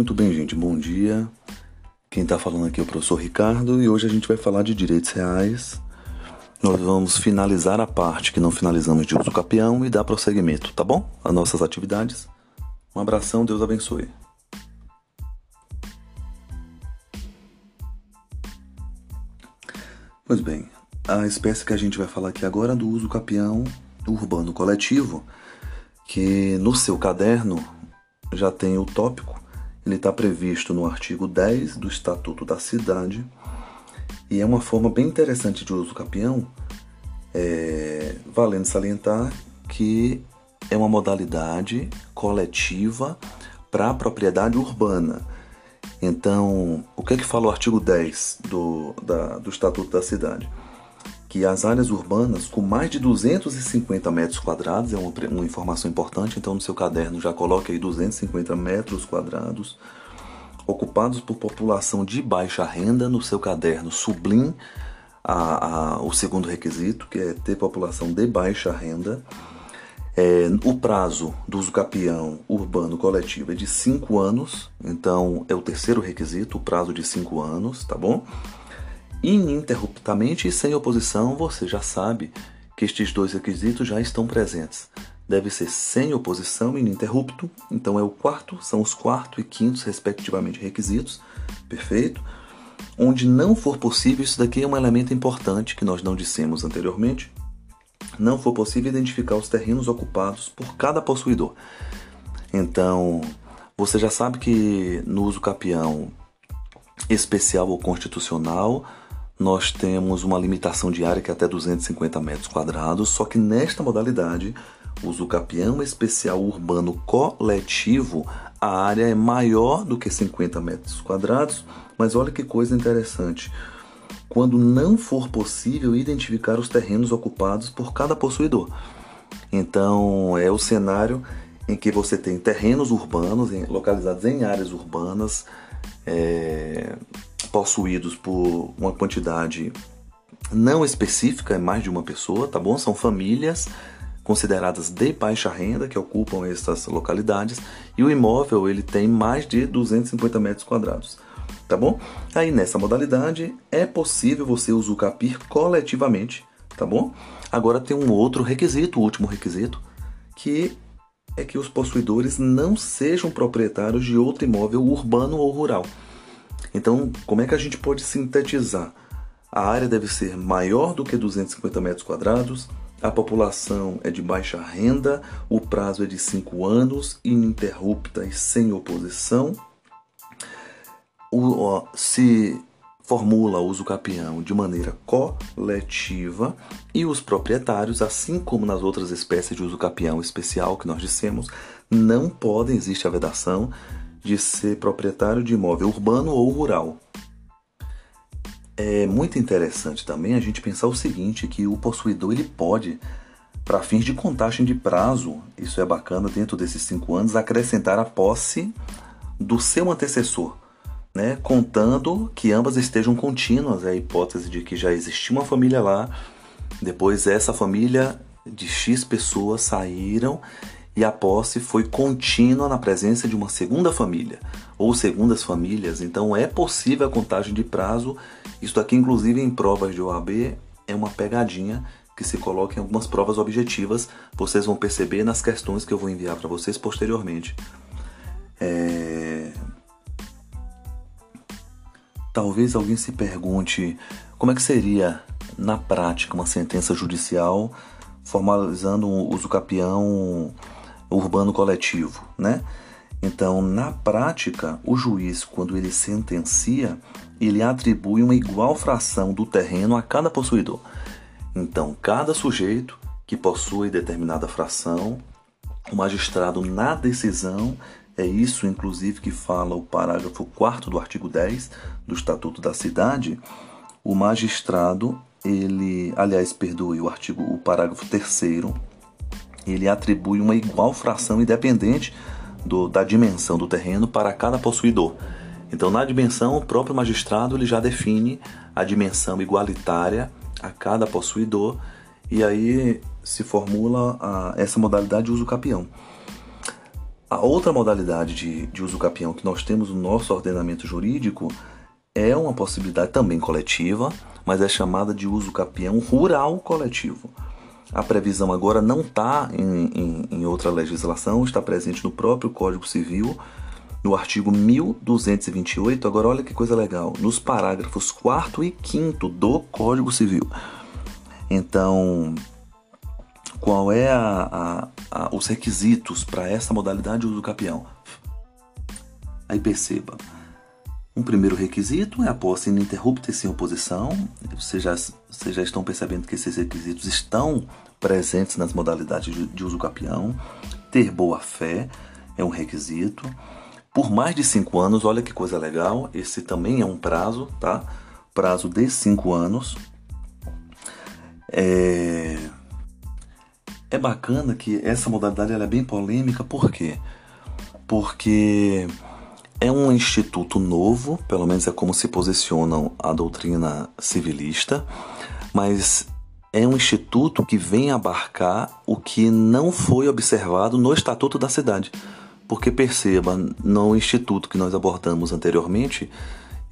Muito bem, gente, bom dia. Quem está falando aqui é o professor Ricardo e hoje a gente vai falar de direitos reais. Nós vamos finalizar a parte que não finalizamos de uso capião e dar prosseguimento, tá bom? As nossas atividades. Um abração, Deus abençoe. Pois bem, a espécie que a gente vai falar aqui agora é do uso capião urbano coletivo, que no seu caderno já tem o tópico, ele está previsto no artigo 10 do Estatuto da Cidade e é uma forma bem interessante de uso capião, é, valendo salientar que é uma modalidade coletiva para a propriedade urbana. Então, o que é que fala o artigo 10 do, da, do Estatuto da Cidade? Que as áreas urbanas com mais de 250 metros quadrados, é uma, uma informação importante, então no seu caderno já coloque aí 250 metros quadrados, ocupados por população de baixa renda, no seu caderno sublim a, a, o segundo requisito, que é ter população de baixa renda, é, o prazo do uso capião urbano coletivo é de 5 anos, então é o terceiro requisito, o prazo de 5 anos, tá bom? Ininterruptamente e sem oposição, você já sabe que estes dois requisitos já estão presentes. Deve ser sem oposição ininterrupto, então é o quarto, são os quarto e quintos, respectivamente, requisitos, perfeito? Onde não for possível, isso daqui é um elemento importante que nós não dissemos anteriormente, não for possível identificar os terrenos ocupados por cada possuidor. Então, você já sabe que no uso capião especial ou constitucional, nós temos uma limitação de área que é até 250 metros quadrados, só que nesta modalidade, uso capião especial urbano coletivo, a área é maior do que 50 metros quadrados, mas olha que coisa interessante quando não for possível identificar os terrenos ocupados por cada possuidor. Então, é o cenário em que você tem terrenos urbanos localizados em áreas urbanas, é, possuídos por uma quantidade não específica, é mais de uma pessoa, tá bom? São famílias consideradas de baixa renda que ocupam essas localidades e o imóvel ele tem mais de 250 metros quadrados tá bom? Aí nessa modalidade é possível você usucapir coletivamente, tá bom? Agora tem um outro requisito, o último requisito, que é que os possuidores não sejam proprietários de outro imóvel urbano ou rural. Então, como é que a gente pode sintetizar? A área deve ser maior do que 250 metros quadrados, a população é de baixa renda, o prazo é de 5 anos, ininterrupta e sem oposição, o, se formula o uso capião de maneira coletiva e os proprietários, assim como nas outras espécies de uso capião especial que nós dissemos, não podem, existe a vedação de ser proprietário de imóvel urbano ou rural. É muito interessante também a gente pensar o seguinte, que o possuidor ele pode, para fins de contagem de prazo, isso é bacana dentro desses cinco anos, acrescentar a posse do seu antecessor né, contando que ambas estejam contínuas, é a hipótese de que já existia uma família lá, depois essa família de X pessoas saíram e a posse foi contínua na presença de uma segunda família ou segundas famílias, então é possível a contagem de prazo. Isso aqui, inclusive, em provas de OAB é uma pegadinha que se coloca em algumas provas objetivas. Vocês vão perceber nas questões que eu vou enviar para vocês posteriormente. É... Talvez alguém se pergunte como é que seria na prática uma sentença judicial formalizando o uso capião urbano coletivo, né? Então, na prática, o juiz, quando ele sentencia, ele atribui uma igual fração do terreno a cada possuidor. Então, cada sujeito que possui determinada fração, o magistrado, na decisão, é isso, inclusive, que fala o parágrafo 4 do artigo 10 do Estatuto da Cidade. O magistrado, ele, aliás, perdoe o artigo, o parágrafo 3 ele atribui uma igual fração independente do, da dimensão do terreno para cada possuidor. Então, na dimensão, o próprio magistrado ele já define a dimensão igualitária a cada possuidor e aí se formula a, essa modalidade de uso capião. A outra modalidade de, de uso capião que nós temos no nosso ordenamento jurídico é uma possibilidade também coletiva, mas é chamada de uso capião rural coletivo. A previsão agora não está em, em, em, outra legislação, está presente no próprio Código Civil, no artigo 1228. Agora, olha que coisa legal, nos parágrafos 4 e 5 do Código Civil. Então, qual é a, a, a, os requisitos para essa modalidade de uso capião? Aí perceba um primeiro requisito é a posse ininterrupta e sem oposição. Vocês já, vocês já estão percebendo que esses requisitos estão presentes nas modalidades de, de uso capião. Ter boa fé é um requisito. Por mais de cinco anos, olha que coisa legal. Esse também é um prazo, tá? Prazo de cinco anos. É, é bacana que essa modalidade é bem polêmica, por quê? Porque é um instituto novo, pelo menos é como se posicionam a doutrina civilista, mas é um instituto que vem abarcar o que não foi observado no Estatuto da Cidade. Porque perceba, no instituto que nós abordamos anteriormente,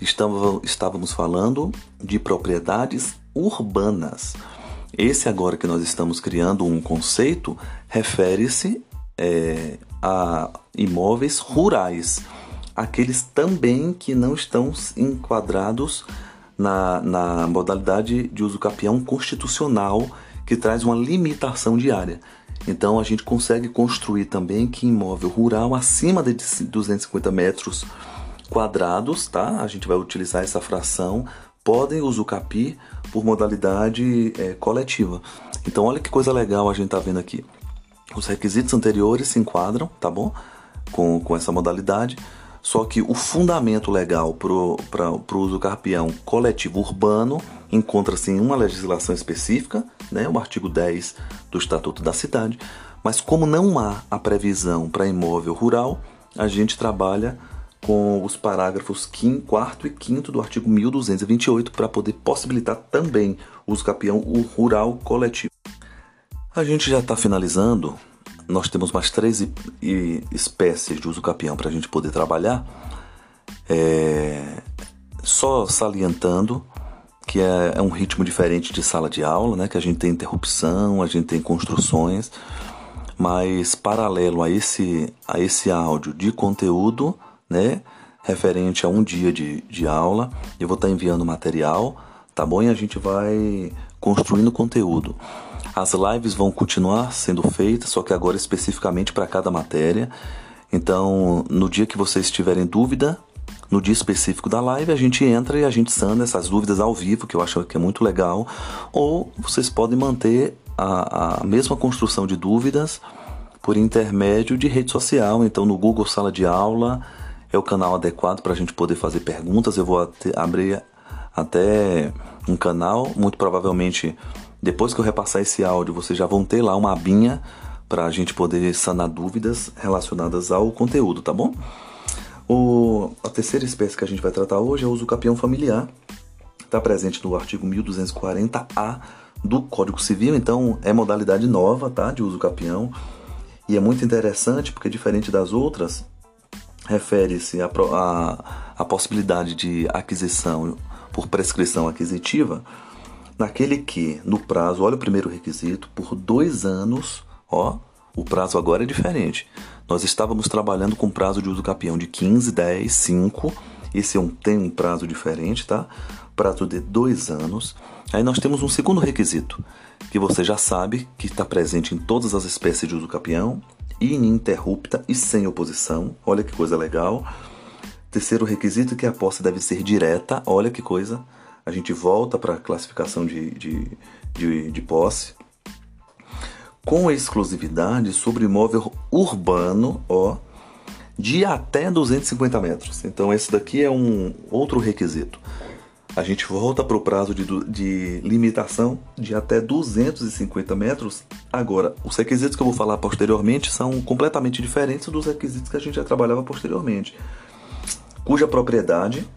estávamos falando de propriedades urbanas. Esse agora que nós estamos criando um conceito refere-se é, a imóveis rurais aqueles também que não estão enquadrados na, na modalidade de uso capião constitucional, que traz uma limitação de área. Então a gente consegue construir também que imóvel rural acima de 250 metros quadrados, tá? A gente vai utilizar essa fração, podem usucapi por modalidade é, coletiva. Então olha que coisa legal a gente tá vendo aqui. Os requisitos anteriores se enquadram, tá bom? Com, com essa modalidade. Só que o fundamento legal para o uso carpião coletivo urbano encontra-se em uma legislação específica, né, o artigo 10 do Estatuto da Cidade, mas como não há a previsão para imóvel rural, a gente trabalha com os parágrafos 4 e 5 do artigo 1228 para poder possibilitar também o uso capião rural coletivo. A gente já está finalizando nós temos mais três espécies de uso capião para a gente poder trabalhar. É, só salientando que é, é, um ritmo diferente de sala de aula, né? Que a gente tem interrupção, a gente tem construções, mas paralelo a esse, a esse áudio de conteúdo, né? Referente a um dia de, de aula, eu vou estar tá enviando material, tá bom? E a gente vai construindo conteúdo. As lives vão continuar sendo feitas, só que agora especificamente para cada matéria. Então, no dia que vocês tiverem dúvida, no dia específico da live, a gente entra e a gente sana essas dúvidas ao vivo, que eu acho que é muito legal. Ou vocês podem manter a, a mesma construção de dúvidas por intermédio de rede social. Então, no Google Sala de Aula é o canal adequado para a gente poder fazer perguntas. Eu vou abrir até um canal, muito provavelmente depois que eu repassar esse áudio, vocês já vão ter lá uma abinha para a gente poder sanar dúvidas relacionadas ao conteúdo, tá bom? O, a terceira espécie que a gente vai tratar hoje é o uso capião familiar. Está presente no artigo 1240A do Código Civil, então é modalidade nova tá, de uso capião. E é muito interessante porque, diferente das outras, refere-se à a, a possibilidade de aquisição por prescrição aquisitiva naquele que, no prazo, olha o primeiro requisito, por dois anos, ó, o prazo agora é diferente. Nós estávamos trabalhando com prazo de uso capião de 15, 10, 5. Esse é um, tem um prazo diferente, tá? Prazo de dois anos. Aí nós temos um segundo requisito, que você já sabe que está presente em todas as espécies de uso capião, ininterrupta e sem oposição. Olha que coisa legal. Terceiro requisito que a posse deve ser direta. Olha que coisa a gente volta para a classificação de, de, de, de posse, com exclusividade sobre imóvel urbano, ó, de até 250 metros. Então esse daqui é um outro requisito. A gente volta para o prazo de, de limitação de até 250 metros. Agora, os requisitos que eu vou falar posteriormente são completamente diferentes dos requisitos que a gente já trabalhava posteriormente. Cuja propriedade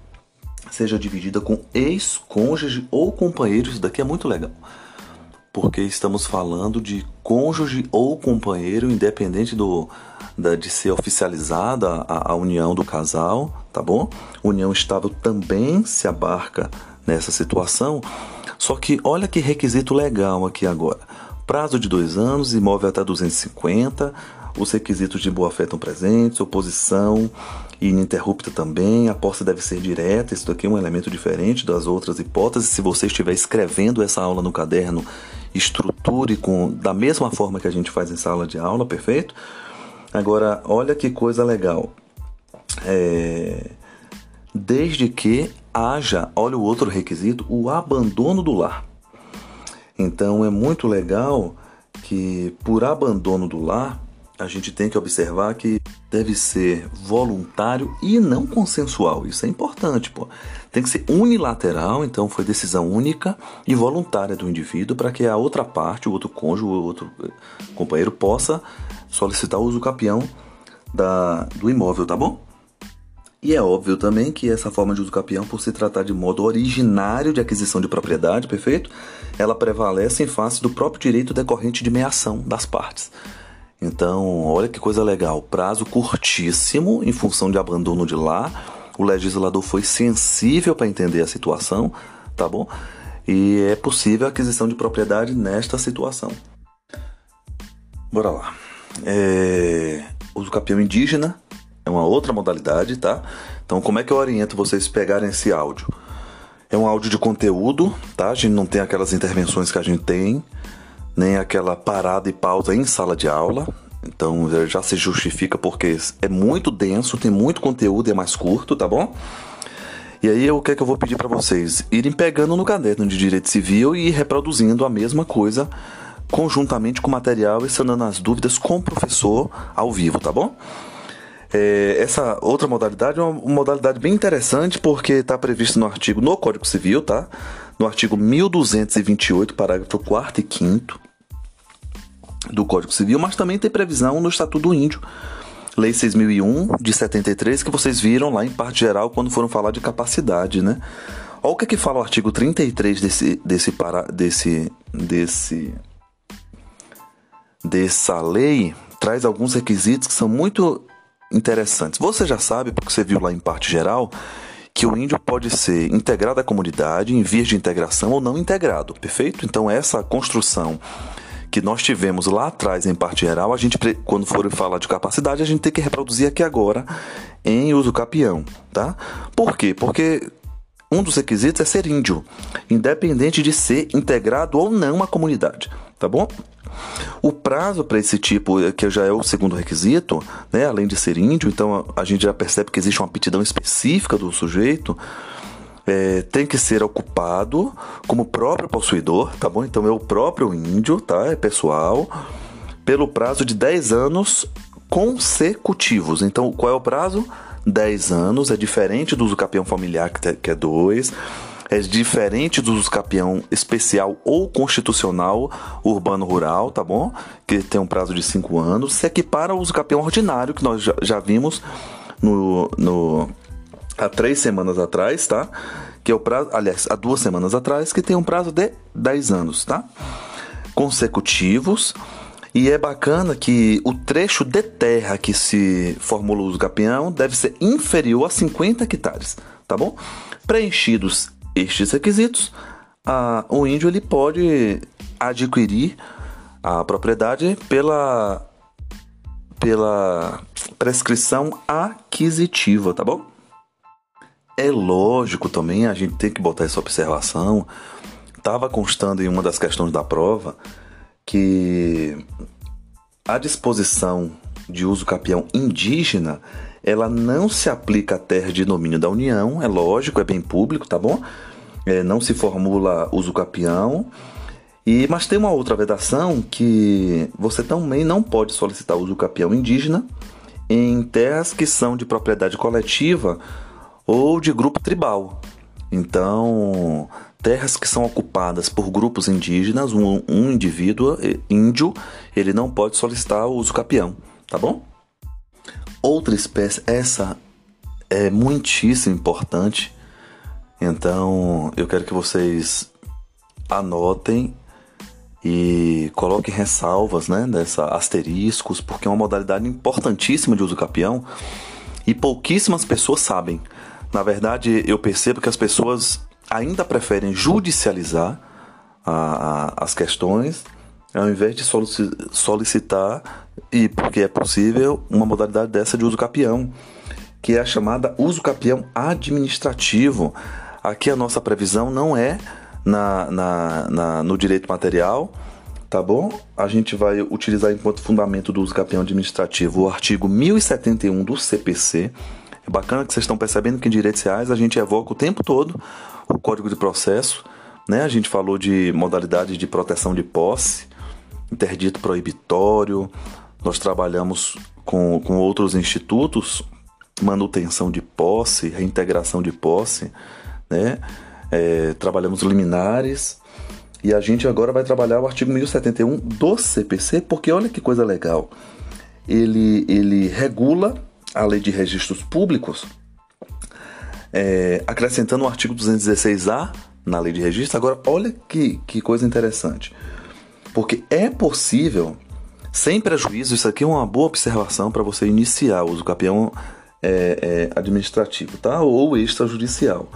seja dividida com ex-cônjuge ou companheiro. Isso daqui é muito legal. Porque estamos falando de cônjuge ou companheiro, independente do, de ser oficializada a, a união do casal, tá bom? União estável também se abarca nessa situação. Só que olha que requisito legal aqui agora. Prazo de dois anos, imóvel até 250, os requisitos de boa-fé estão presentes, oposição ininterrupta também, a posse deve ser direta, isso aqui é um elemento diferente das outras hipóteses. Se você estiver escrevendo essa aula no caderno, estruture com da mesma forma que a gente faz em sala de aula, perfeito? Agora, olha que coisa legal. É... Desde que haja, olha o outro requisito, o abandono do lar. Então é muito legal que por abandono do lar, a gente tem que observar que deve ser voluntário e não consensual. Isso é importante, pô. Tem que ser unilateral, então foi decisão única e voluntária do indivíduo para que a outra parte, o outro cônjuge, o outro eh, companheiro possa solicitar o uso capião da, do imóvel, tá bom? E é óbvio também que essa forma de uso capião, por se tratar de modo originário de aquisição de propriedade, perfeito? Ela prevalece em face do próprio direito decorrente de meação das partes. Então, olha que coisa legal. Prazo curtíssimo em função de abandono de lar. O legislador foi sensível para entender a situação, tá bom? E é possível a aquisição de propriedade nesta situação. Bora lá. É... Uso capião indígena é uma outra modalidade, tá? Então, como é que eu oriento vocês pegarem esse áudio? É um áudio de conteúdo, tá? A gente não tem aquelas intervenções que a gente tem nem aquela parada e pausa em sala de aula. Então já se justifica porque é muito denso, tem muito conteúdo é mais curto, tá bom? E aí o que é que eu vou pedir para vocês? Irem pegando no caderno de direito civil e reproduzindo a mesma coisa conjuntamente com o material e sanando as dúvidas com o professor ao vivo, tá bom? É, essa outra modalidade é uma modalidade bem interessante porque está previsto no artigo no Código Civil, tá? No artigo 1228, parágrafo 4 e 5 do Código Civil, mas também tem previsão no Estatuto do Índio, Lei 6001 de 73, que vocês viram lá em parte geral quando foram falar de capacidade, né? Olha o que, é que fala o artigo 33 desse, desse, para, desse, desse, dessa lei, traz alguns requisitos que são muito interessantes. Você já sabe, porque você viu lá em parte geral, que o índio pode ser integrado à comunidade, em vias de integração ou não integrado, perfeito? Então, essa construção que nós tivemos lá atrás, em parte geral, a gente, quando for falar de capacidade, a gente tem que reproduzir aqui agora em uso capião, tá? Por quê? Porque um dos requisitos é ser índio, independente de ser integrado ou não à comunidade, tá bom? O prazo para esse tipo, que já é o segundo requisito, né, além de ser índio, então a gente já percebe que existe uma aptidão específica do sujeito, é, tem que ser ocupado como próprio possuidor, tá bom? Então é o próprio índio, tá? É pessoal, pelo prazo de 10 anos consecutivos. Então, qual é o prazo? 10 anos, é diferente do uso capião familiar, que é 2 é diferente do capião especial ou constitucional urbano-rural, tá bom? Que tem um prazo de 5 anos. Se equipara ao uso capião ordinário, que nós já, já vimos no, no, há três semanas atrás, tá? Que é o prazo, aliás, há duas semanas atrás, que tem um prazo de 10 anos, tá? Consecutivos. E é bacana que o trecho de terra que se formula o uso capião deve ser inferior a 50 hectares, tá bom? Preenchidos estes requisitos, a, o índio ele pode adquirir a propriedade pela, pela prescrição aquisitiva, tá bom? É lógico também, a gente tem que botar essa observação. Estava constando em uma das questões da prova que a disposição de uso capião indígena ela não se aplica à terra de domínio da União, é lógico, é bem público, tá bom? É, não se formula uso capião. E, mas tem uma outra vedação que você também não pode solicitar uso capião indígena em terras que são de propriedade coletiva ou de grupo tribal. Então, terras que são ocupadas por grupos indígenas, um, um indivíduo índio, ele não pode solicitar o uso capião, tá bom? outra espécie, essa é muitíssimo importante. Então, eu quero que vocês anotem e coloque ressalvas, né, dessa asteriscos, porque é uma modalidade importantíssima de uso capião e pouquíssimas pessoas sabem. Na verdade, eu percebo que as pessoas ainda preferem judicializar a, a, as questões ao invés de solicitar, e porque é possível, uma modalidade dessa de uso capião, que é a chamada uso capião administrativo. Aqui a nossa previsão não é na, na, na, no direito material, tá bom? A gente vai utilizar enquanto fundamento do uso capião administrativo o artigo 1071 do CPC. Bacana que vocês estão percebendo que em direitos reais a gente evoca o tempo todo o Código de Processo, né? A gente falou de modalidades de proteção de posse, interdito proibitório, nós trabalhamos com, com outros institutos, manutenção de posse, reintegração de posse, né? é, trabalhamos liminares e a gente agora vai trabalhar o artigo 1071 do CPC, porque olha que coisa legal. Ele, ele regula a lei de registros públicos, é, acrescentando o artigo 216A na lei de registro. Agora, olha que, que coisa interessante. Porque é possível, sem prejuízo, isso aqui é uma boa observação para você iniciar o uso capião é, é, administrativo, tá? Ou extrajudicial.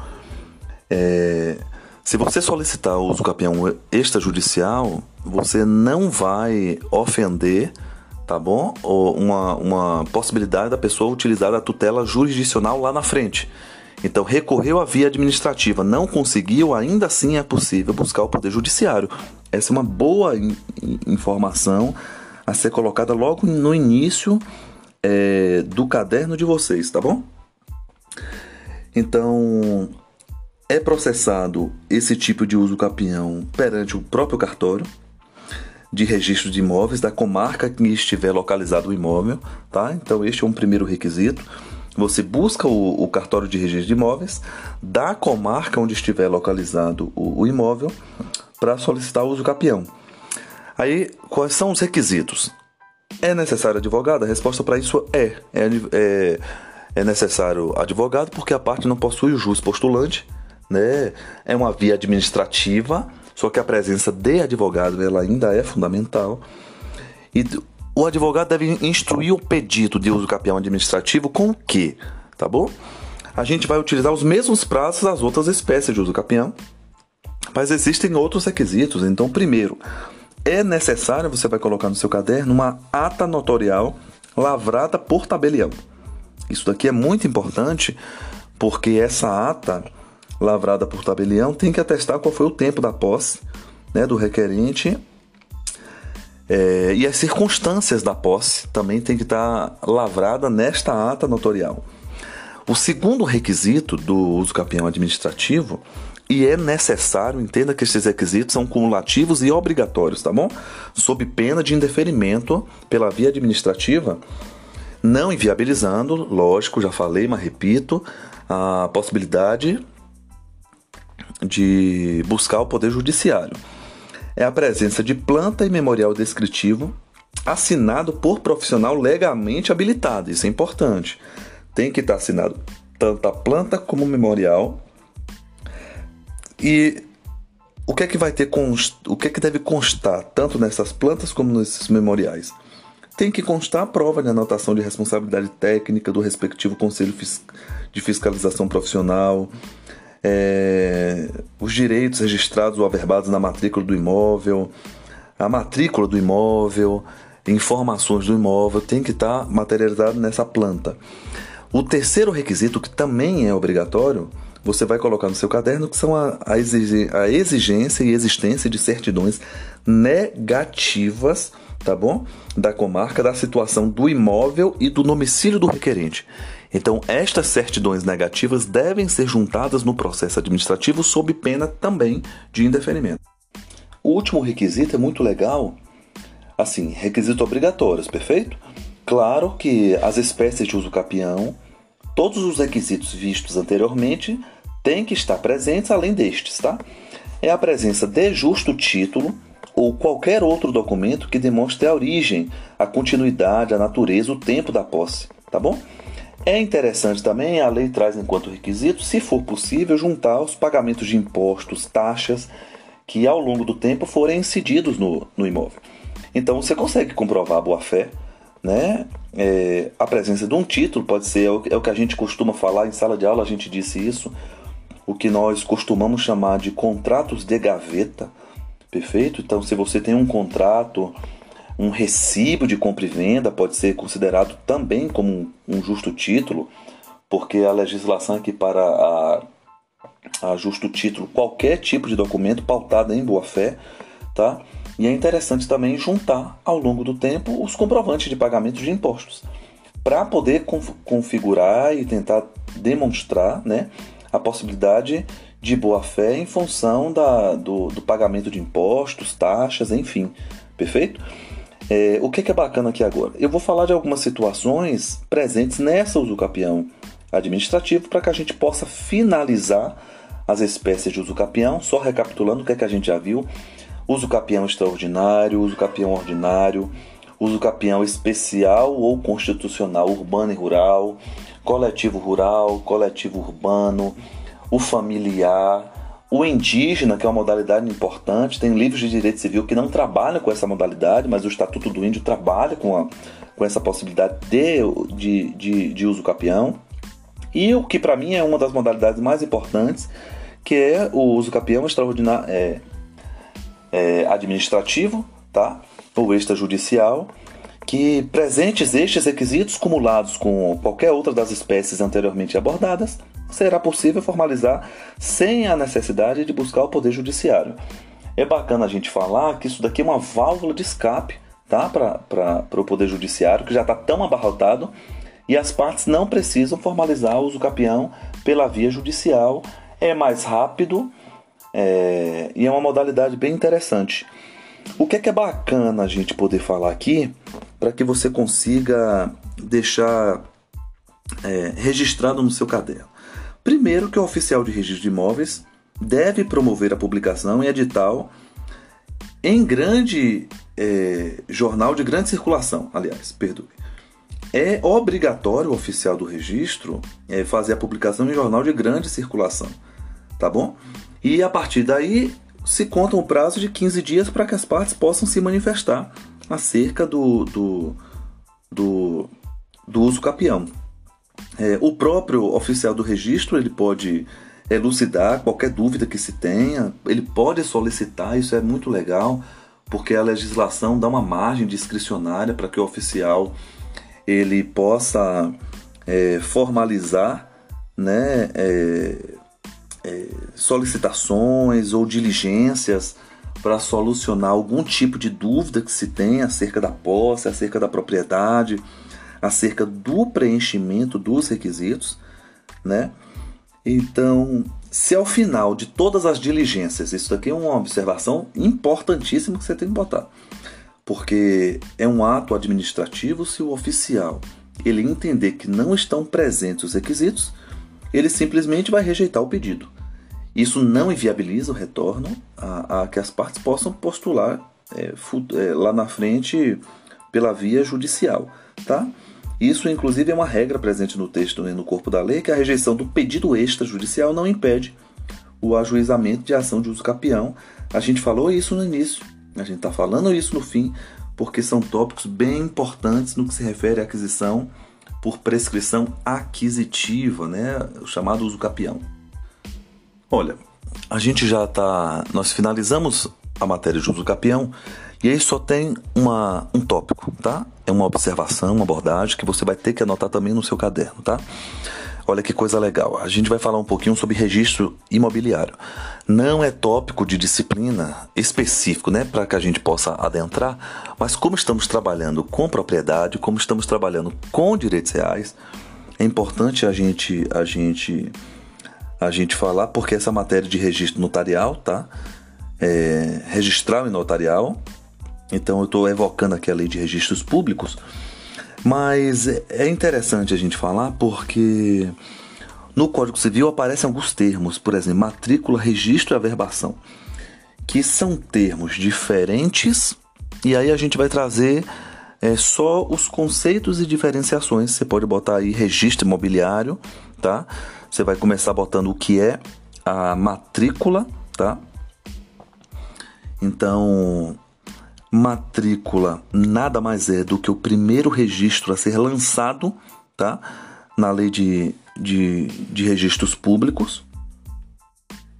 É, se você solicitar o uso capião extrajudicial, você não vai ofender, tá bom? Ou uma, uma possibilidade da pessoa utilizar a tutela jurisdicional lá na frente. Então, recorreu à via administrativa, não conseguiu, ainda assim é possível buscar o Poder Judiciário. Essa é uma boa in informação a ser colocada logo no início é, do caderno de vocês, tá bom? Então, é processado esse tipo de uso capião perante o próprio cartório de registro de imóveis da comarca que estiver localizado o imóvel, tá? Então este é um primeiro requisito. Você busca o, o cartório de registro de imóveis da comarca onde estiver localizado o, o imóvel para solicitar o uso capião. Aí, quais são os requisitos? É necessário advogado? A resposta para isso é. É, é, é necessário advogado porque a parte não possui o jus postulante né? É uma via administrativa, só que a presença de advogado ela ainda é fundamental. E o advogado deve instruir o pedido de uso capião administrativo com o quê? Tá bom? A gente vai utilizar os mesmos prazos das outras espécies de uso capião, mas existem outros requisitos. Então, primeiro, é necessário, você vai colocar no seu caderno, uma ata notorial lavrada por tabelião. Isso daqui é muito importante porque essa ata lavrada por tabelião tem que atestar qual foi o tempo da posse né, do requerente é, e as circunstâncias da posse também tem que estar tá lavrada nesta ata notorial. O segundo requisito do uso capião administrativo, e é necessário, entenda que esses requisitos são cumulativos e obrigatórios, tá bom? Sob pena de indeferimento pela via administrativa, não inviabilizando, lógico, já falei, mas repito, a possibilidade de buscar o Poder Judiciário. É a presença de planta e memorial descritivo assinado por profissional legalmente habilitado. Isso é importante. Tem que estar assinado tanto a planta como o memorial. E o que é que vai ter const... o que é que deve constar tanto nessas plantas como nesses memoriais? Tem que constar a prova de anotação de responsabilidade técnica do respectivo Conselho de Fiscalização Profissional, é, os direitos registrados ou averbados na matrícula do imóvel, a matrícula do imóvel, informações do imóvel, tem que estar materializado nessa planta. O terceiro requisito, que também é obrigatório, você vai colocar no seu caderno, que são a, a exigência e existência de certidões negativas, tá bom? Da comarca, da situação do imóvel e do domicílio do requerente. Então, estas certidões negativas devem ser juntadas no processo administrativo sob pena também de indeferimento. O último requisito é muito legal, assim, requisito obrigatórios, perfeito? Claro que as espécies de uso capião, todos os requisitos vistos anteriormente têm que estar presentes além destes, tá? É a presença de justo título ou qualquer outro documento que demonstre a origem, a continuidade, a natureza, o tempo da posse, tá bom? É interessante também, a lei traz enquanto requisito, se for possível, juntar os pagamentos de impostos, taxas que ao longo do tempo forem incididos no, no imóvel. Então você consegue comprovar a boa-fé, né? É, a presença de um título pode ser, é o, é o que a gente costuma falar em sala de aula, a gente disse isso, o que nós costumamos chamar de contratos de gaveta, perfeito? Então, se você tem um contrato, um recibo de compra e venda, pode ser considerado também como um, justo título, porque a legislação aqui para a, a justo título qualquer tipo de documento pautado em boa-fé, tá? E é interessante também juntar ao longo do tempo os comprovantes de pagamento de impostos para poder configurar e tentar demonstrar, né? a possibilidade de boa-fé em função da, do, do, pagamento de impostos, taxas, enfim. Perfeito? É, o que é bacana aqui agora? Eu vou falar de algumas situações presentes nessa usucapião administrativo para que a gente possa finalizar as espécies de usucapião, só recapitulando o que é que a gente já viu. Uso capião extraordinário, uso capião ordinário, uso capião especial ou constitucional urbano e rural, coletivo rural, coletivo urbano, o familiar, o indígena, que é uma modalidade importante. Tem livros de direito civil que não trabalham com essa modalidade, mas o Estatuto do Índio trabalha com, a, com essa possibilidade de, de, de, de uso capião. E o que para mim é uma das modalidades mais importantes, que é o uso capião extraordinário é, é, administrativo, tá? ou extrajudicial, que presentes estes requisitos cumulados com qualquer outra das espécies anteriormente abordadas, será possível formalizar sem a necessidade de buscar o poder judiciário. É bacana a gente falar que isso daqui é uma válvula de escape tá? para o poder judiciário, que já está tão abarrotado, e as partes não precisam formalizar o uso capião pela via judicial. É mais rápido é, e é uma modalidade bem interessante. O que é que é bacana a gente poder falar aqui para que você consiga deixar é, registrado no seu caderno? Primeiro, que o oficial de registro de imóveis deve promover a publicação em edital em grande é, jornal de grande circulação, aliás, perdoe. É obrigatório o oficial do registro é, fazer a publicação em jornal de grande circulação, tá bom? E a partir daí se conta um prazo de 15 dias para que as partes possam se manifestar acerca do, do, do, do uso capião. É, o próprio oficial do registro ele pode elucidar qualquer dúvida que se tenha, ele pode solicitar, isso é muito legal, porque a legislação dá uma margem discricionária para que o oficial ele possa é, formalizar né, é, é, solicitações ou diligências para solucionar algum tipo de dúvida que se tem acerca da posse, acerca da propriedade, acerca do preenchimento dos requisitos, né? Então, se ao final de todas as diligências, isso daqui é uma observação importantíssima que você tem que botar, porque é um ato administrativo se o oficial ele entender que não estão presentes os requisitos, ele simplesmente vai rejeitar o pedido. Isso não inviabiliza o retorno a, a que as partes possam postular é, é, lá na frente pela via judicial, tá? Isso, inclusive, é uma regra presente no texto e no corpo da lei, que a rejeição do pedido extrajudicial não impede o ajuizamento de ação de uso capião. A gente falou isso no início, a gente está falando isso no fim, porque são tópicos bem importantes no que se refere à aquisição por prescrição aquisitiva, né? o chamado uso capião. Olha, a gente já está. Nós finalizamos a matéria de uso capião e aí só tem uma, um tópico, tá? É uma observação, uma abordagem que você vai ter que anotar também no seu caderno, tá? Olha que coisa legal. A gente vai falar um pouquinho sobre registro imobiliário. Não é tópico de disciplina específico, né, para que a gente possa adentrar, mas como estamos trabalhando com propriedade, como estamos trabalhando com direitos reais, é importante a gente a gente a gente falar, porque essa matéria de registro notarial, tá? É, registral e notarial. Então eu estou evocando aqui a lei de registros públicos. Mas é interessante a gente falar porque no Código Civil aparecem alguns termos, por exemplo, matrícula, registro e averbação, que são termos diferentes e aí a gente vai trazer é, só os conceitos e diferenciações. Você pode botar aí registro imobiliário, tá? Você vai começar botando o que é a matrícula, tá? Então, matrícula nada mais é do que o primeiro registro a ser lançado, tá? Na lei de, de, de registros públicos.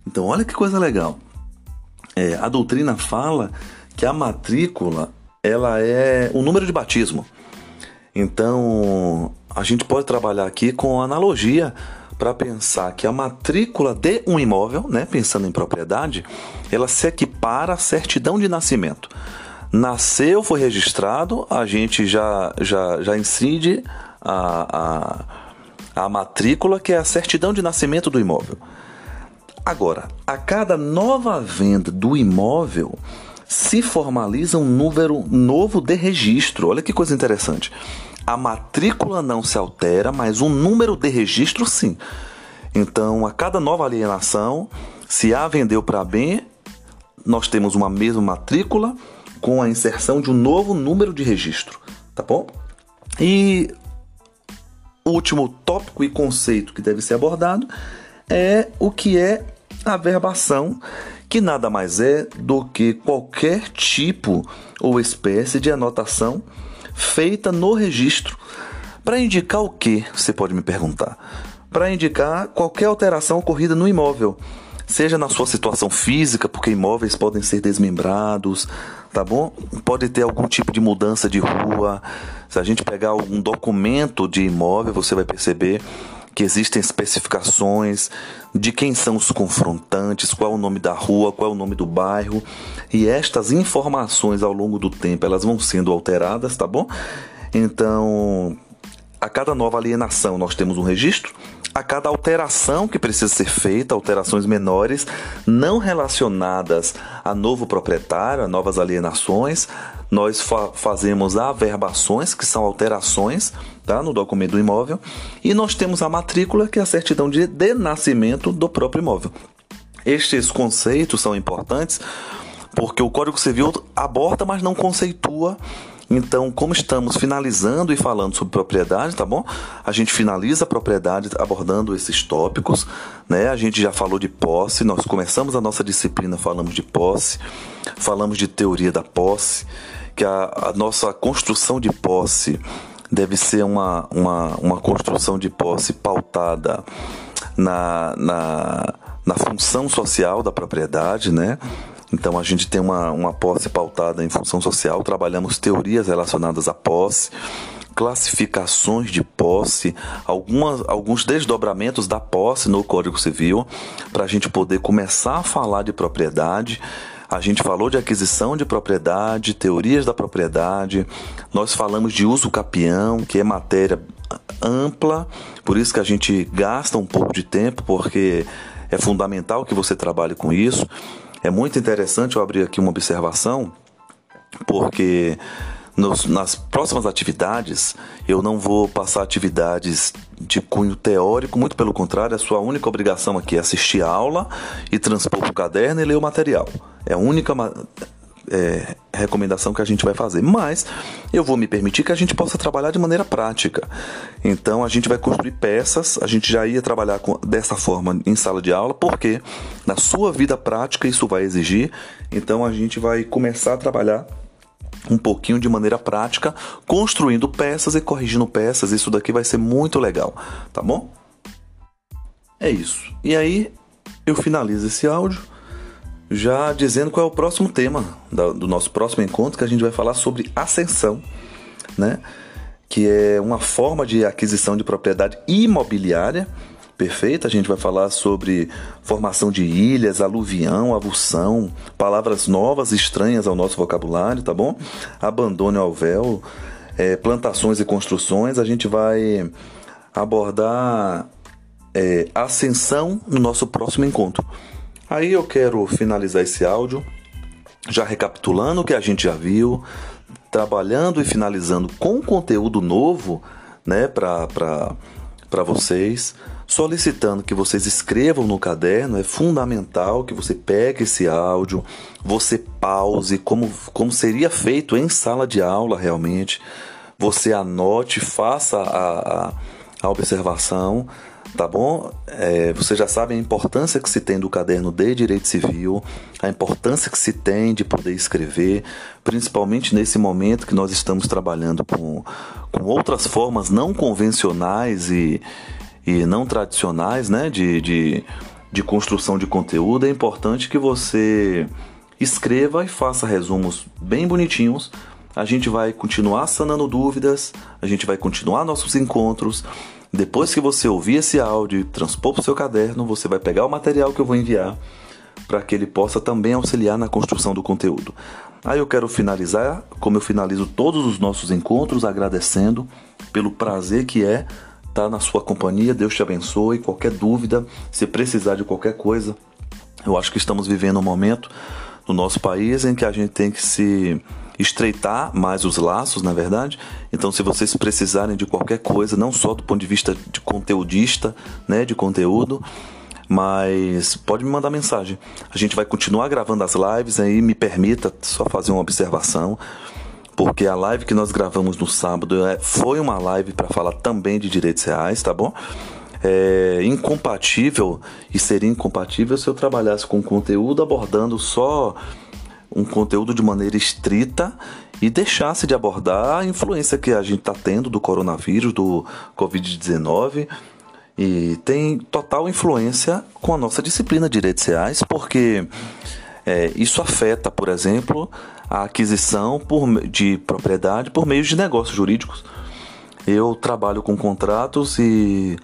Então, olha que coisa legal. É, a doutrina fala que a matrícula ela é o número de batismo. Então, a gente pode trabalhar aqui com analogia para pensar que a matrícula de um imóvel, né, pensando em propriedade, ela se equipara à certidão de nascimento. Nasceu, foi registrado, a gente já, já, já incide a, a, a matrícula, que é a certidão de nascimento do imóvel. Agora, a cada nova venda do imóvel, se formaliza um número novo de registro. Olha que coisa interessante. A matrícula não se altera, mas o número de registro sim. Então, a cada nova alienação, se A vendeu para B, nós temos uma mesma matrícula com a inserção de um novo número de registro, tá bom? E o último tópico e conceito que deve ser abordado é o que é a verbação, que nada mais é do que qualquer tipo ou espécie de anotação feita no registro. Para indicar o que? Você pode me perguntar. Para indicar qualquer alteração ocorrida no imóvel, seja na sua situação física, porque imóveis podem ser desmembrados, tá bom? Pode ter algum tipo de mudança de rua. Se a gente pegar algum documento de imóvel, você vai perceber que existem especificações de quem são os confrontantes, qual é o nome da rua, qual é o nome do bairro, e estas informações ao longo do tempo elas vão sendo alteradas, tá bom? Então, a cada nova alienação nós temos um registro, a cada alteração que precisa ser feita, alterações menores, não relacionadas a novo proprietário, a novas alienações, nós fa fazemos averbações, que são alterações tá, no documento do imóvel, e nós temos a matrícula, que é a certidão de, de nascimento do próprio imóvel. Estes conceitos são importantes porque o Código Civil aborda, mas não conceitua então, como estamos finalizando e falando sobre propriedade, tá bom? A gente finaliza a propriedade abordando esses tópicos, né? A gente já falou de posse, nós começamos a nossa disciplina, falamos de posse, falamos de teoria da posse, que a, a nossa construção de posse deve ser uma, uma, uma construção de posse pautada na, na, na função social da propriedade, né? Então a gente tem uma, uma posse pautada em função social, trabalhamos teorias relacionadas à posse, classificações de posse, algumas, alguns desdobramentos da posse no Código Civil, para a gente poder começar a falar de propriedade. A gente falou de aquisição de propriedade, teorias da propriedade, nós falamos de uso capião, que é matéria ampla, por isso que a gente gasta um pouco de tempo, porque é fundamental que você trabalhe com isso. É muito interessante eu abrir aqui uma observação, porque nos, nas próximas atividades eu não vou passar atividades de cunho teórico, muito pelo contrário, a sua única obrigação aqui é assistir a aula e transpor para o caderno e ler o material. É a única é, recomendação que a gente vai fazer. Mas eu vou me permitir que a gente possa trabalhar de maneira prática. Então a gente vai construir peças, a gente já ia trabalhar com, dessa forma em sala de aula, porque na sua vida prática isso vai exigir. Então a gente vai começar a trabalhar um pouquinho de maneira prática, construindo peças e corrigindo peças. Isso daqui vai ser muito legal, tá bom? É isso. E aí eu finalizo esse áudio já dizendo qual é o próximo tema do nosso próximo encontro, que a gente vai falar sobre ascensão, né? Que é uma forma de aquisição de propriedade imobiliária. Perfeito, a gente vai falar sobre formação de ilhas, aluvião, avulsão, palavras novas estranhas ao nosso vocabulário, tá bom? Abandono ao véu, é, plantações e construções. A gente vai abordar é, ascensão no nosso próximo encontro. Aí eu quero finalizar esse áudio já recapitulando o que a gente já viu, trabalhando e finalizando com conteúdo novo, né, para vocês, solicitando que vocês escrevam no caderno, é fundamental que você pegue esse áudio, você pause como, como seria feito em sala de aula realmente, você anote, faça a, a, a observação, tá bom? É, você já sabe a importância que se tem do caderno de direito civil, a importância que se tem de poder escrever, principalmente nesse momento que nós estamos trabalhando com, com outras formas não convencionais e, e não tradicionais né, de, de, de construção de conteúdo. É importante que você escreva e faça resumos bem bonitinhos a gente vai continuar sanando dúvidas, a gente vai continuar nossos encontros, depois que você ouvir esse áudio e transpor para o seu caderno, você vai pegar o material que eu vou enviar para que ele possa também auxiliar na construção do conteúdo. Aí eu quero finalizar, como eu finalizo todos os nossos encontros, agradecendo pelo prazer que é estar na sua companhia. Deus te abençoe. Qualquer dúvida, se precisar de qualquer coisa, eu acho que estamos vivendo um momento no nosso país em que a gente tem que se estreitar mais os laços, na verdade. Então, se vocês precisarem de qualquer coisa, não só do ponto de vista de conteudista, né, de conteúdo, mas pode me mandar mensagem. A gente vai continuar gravando as lives aí, me permita só fazer uma observação, porque a live que nós gravamos no sábado é, foi uma live para falar também de direitos reais, tá bom? É incompatível e seria incompatível se eu trabalhasse com conteúdo abordando só um conteúdo de maneira estrita e deixasse de abordar a influência que a gente está tendo do coronavírus, do Covid-19 e tem total influência com a nossa disciplina de direitos reais, porque é, isso afeta, por exemplo, a aquisição por, de propriedade por meio de negócios jurídicos. Eu trabalho com contratos e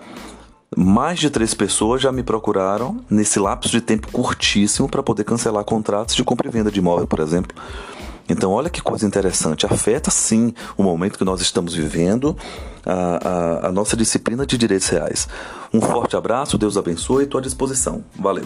mais de três pessoas já me procuraram nesse lapso de tempo curtíssimo para poder cancelar contratos de compra e venda de imóvel, por exemplo. Então, olha que coisa interessante. Afeta sim o momento que nós estamos vivendo, a, a, a nossa disciplina de direitos reais. Um forte abraço, Deus abençoe, estou à disposição. Valeu.